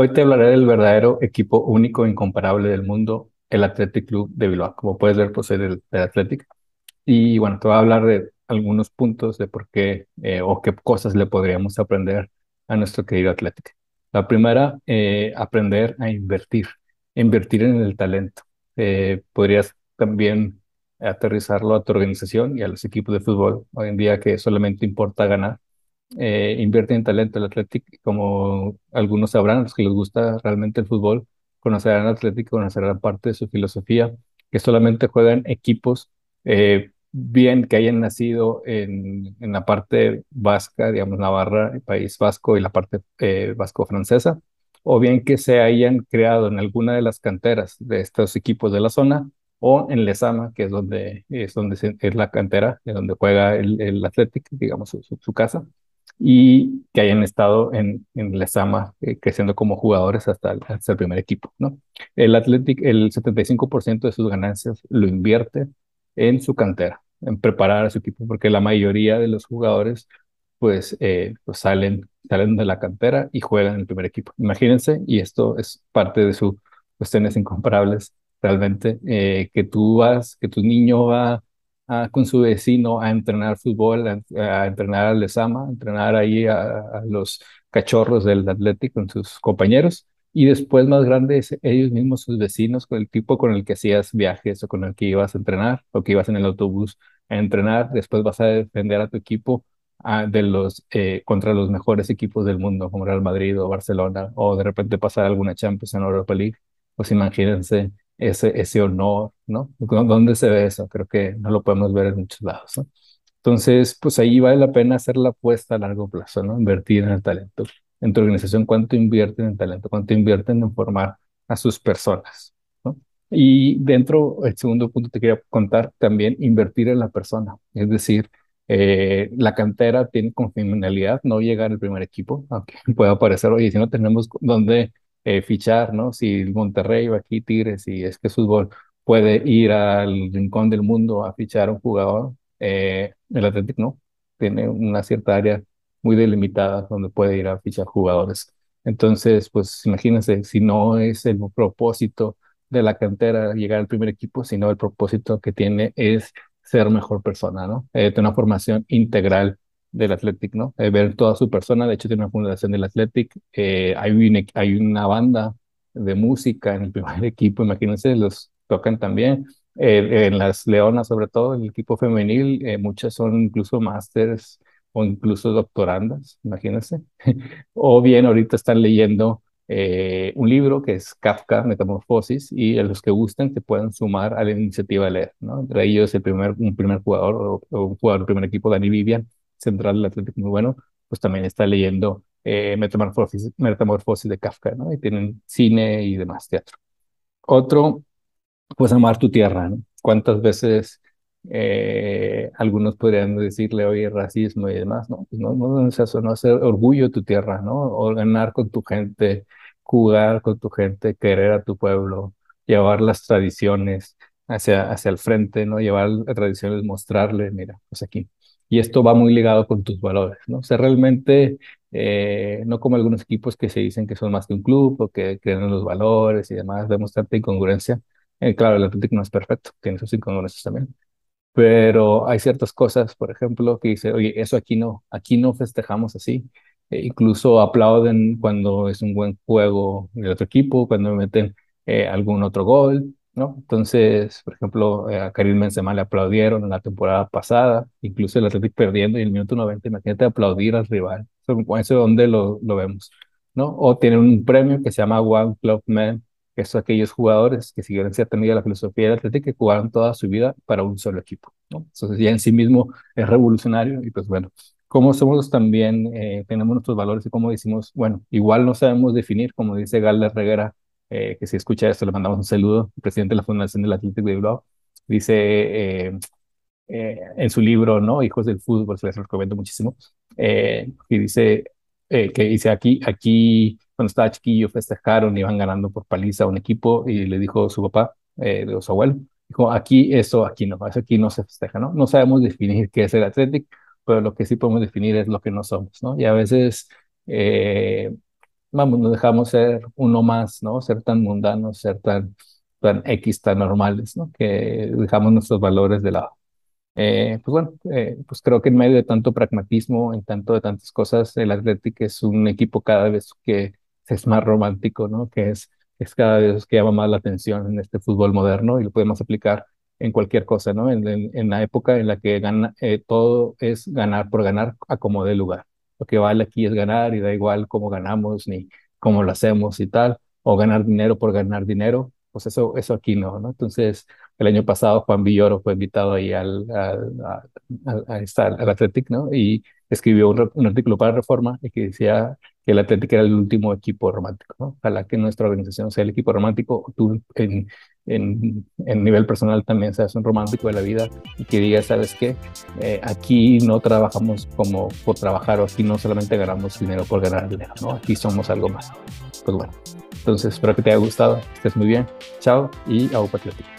Hoy te hablaré del verdadero equipo único e incomparable del mundo, el Athletic Club de Bilbao. Como puedes ver, pues soy del, Athletic. Y bueno, te voy a hablar de algunos puntos de por qué eh, o qué cosas le podríamos aprender a nuestro querido Athletic. La primera, eh, aprender a invertir, invertir en el talento. Eh, podrías también aterrizarlo a tu organización y a los equipos de fútbol hoy en día que solamente importa ganar eh, invierte en talento. El Athletic, como algunos sabrán, los que les gusta realmente el fútbol, conocerán al Athletic, conocerán parte de su filosofía, que solamente juegan equipos eh, bien que hayan nacido en, en, la parte vasca, digamos, Navarra, el país vasco y la parte eh, vasco-francesa, o bien que se hayan creado en alguna de las canteras de estos equipos de la zona, o en Lezama, que es donde es, donde es la cantera, de donde juega el, el Athletic, digamos, su casa y que hayan estado en, en Lezama eh, creciendo como jugadores hasta el, hasta el, primer equipo, ¿no? El Athletic, el 75% de sus ganancias lo invierte en su cantera, en preparar a su equipo, porque la mayoría de los jugadores pues, eh, pues salen, salen de la cantera y juegan en el primer equipo. Imagínense, y esto es parte de sus cuestiones incomparables, realmente, eh, que tú vas, que tu niño va con su vecino a entrenar fútbol, a, entrenar al Lesama, a entrenar ahí a, los cachorros del Atlético con sus compañeros. Y después más grandes, ellos mismos, sus vecinos, con el tipo con el que hacías viajes o con el que ibas a entrenar o que ibas en el autobús a entrenar. Después vas a defender a tu equipo de los, eh, contra los mejores equipos del mundo, como Real Madrid o Barcelona, o de repente pasar alguna Champions en Europa League. Pues imagínense ese, ese honor, ¿no? ¿Dónde se ve eso? Creo que no lo podemos ver en muchos lados, ¿no? Entonces, pues ahí vale la pena hacer la apuesta a largo plazo, ¿no? Invertir en el talento. En tu organización, ¿cuánto invierten en talento? ¿Cuánto invierten en formar a sus personas? ¿no? Y dentro, el segundo punto te quería contar también, invertir en la persona. Es decir, eh, la cantera tiene como finalidad no llegar al primer equipo, aunque pueda parecer, oye, si no tenemos dónde eh, fichar, ¿no? Si el Monterrey o aquí Tigres, si es que fútbol puede ir al rincón del mundo a fichar a un jugador, eh, el Atlético no, tiene una cierta área muy delimitada donde puede ir a fichar jugadores. Entonces, pues imagínense, si no es el propósito de la cantera llegar al primer equipo, sino el propósito que tiene es ser mejor persona, ¿no? Eh, tener una formación integral del Athletic, ¿no? Eh, ver toda su persona, de hecho tiene una fundación del Athletic, eh, hay, una, hay una banda de música en el primer equipo, imagínense, los tocan también, eh, en las Leonas sobre todo, el equipo femenil, muchas son incluso másters o incluso doctorandas, imagínense, o bien ahorita están leyendo un libro que es Kafka, Metamorfosis, y a los que gusten se pueden sumar a la iniciativa de leer, ¿no? Entre ellos el primer, un primer jugador o, un jugador del primer equipo, Dani Vivian, central del Atlético muy bueno, pues también está leyendo eh, Metamorfosis, Metamorfosis de Kafka, ¿no? Y tienen cine y demás, teatro. Otro, pues amar tu tierra, ¿no? ¿Cuántas veces eh, algunos podrían decirle, oye, racismo y demás, ¿no? Pues no, no es eso, no hacer orgullo de tu tierra, ¿no? O ganar con tu gente, jugar con tu gente, querer a tu pueblo, llevar las tradiciones hacia, hacia el frente, ¿no? Llevar las tradiciones, mostrarle, mira, pues aquí y esto va muy ligado con tus valores, ¿no? O sea, realmente, eh, no como algunos equipos que se dicen que son más que un club o que creen en los valores y demás, vemos tanta incongruencia. Eh, claro, el Atlético no es perfecto, tiene sus incongruencias también, pero hay ciertas cosas, por ejemplo, que dice, oye, eso aquí no, aquí no festejamos así. E incluso aplauden cuando es un buen juego del otro equipo, cuando meten eh, algún otro gol, ¿no? Entonces, por ejemplo, eh, a Karim Benzema le aplaudieron en la temporada pasada, incluso el Atlético perdiendo y el minuto 90, imagínate aplaudir al rival. Eso, es donde lo, lo vemos, ¿no? O tienen un premio que se llama One Club Man, que son aquellos jugadores que siguieron cierta medida la filosofía del Atlético que jugaron toda su vida para un solo equipo, ¿no? Entonces ya en sí mismo es revolucionario y pues bueno, como somos también, eh, tenemos nuestros valores y como decimos, bueno, igual no sabemos definir, como dice Galder Reguera, eh, que si escucha esto le mandamos un saludo, el presidente de la Fundación del Atlético de Bilbao, dice eh, eh, en su libro, ¿no? Hijos del Fútbol, se les recomiendo muchísimo, y dice que dice aquí, aquí, cuando estaba chiquillo festejaron, iban ganando por paliza a un equipo y le dijo su papá, de su abuelo, dijo, aquí eso, aquí no, eso aquí no se festeja, ¿no? No sabemos definir qué es el Atlético, pero lo que sí podemos definir es lo que no somos, ¿no? Y a veces vamos, nos dejamos ser uno más, ¿no? Ser tan mundanos, ser tan, tan X, tan normales, ¿no? Que dejamos nuestros valores de lado. Eh, pues bueno, eh, pues creo que en medio de tanto pragmatismo, en tanto de tantas cosas, el Atlético es un equipo cada vez que es más romántico, ¿no? Que es, es cada vez que llama más la atención en este fútbol moderno y lo podemos aplicar en cualquier cosa, ¿no? En, en, la época en la que gana, eh, todo es ganar por ganar a como dé lugar. Lo que vale aquí es ganar y da igual cómo ganamos ni cómo lo hacemos y tal, o ganar dinero por ganar dinero, pues eso, eso aquí no, ¿no? Entonces, el año pasado Juan Villoro fue invitado ahí al, al, al, al Athletic, ¿no? Y escribió un, artículo para Reforma y que decía el Athletic era el último equipo romántico. Ojalá que nuestra organización sea el equipo romántico, tú en, en, nivel personal también seas un romántico de la vida y que digas, ¿sabes qué? Eh, aquí no trabajamos como por trabajar o aquí no solamente ganamos dinero por ganar dinero, ¿no? Aquí somos algo más. Pues bueno, entonces espero que te haya gustado, estés muy bien, chao y a Patriótico.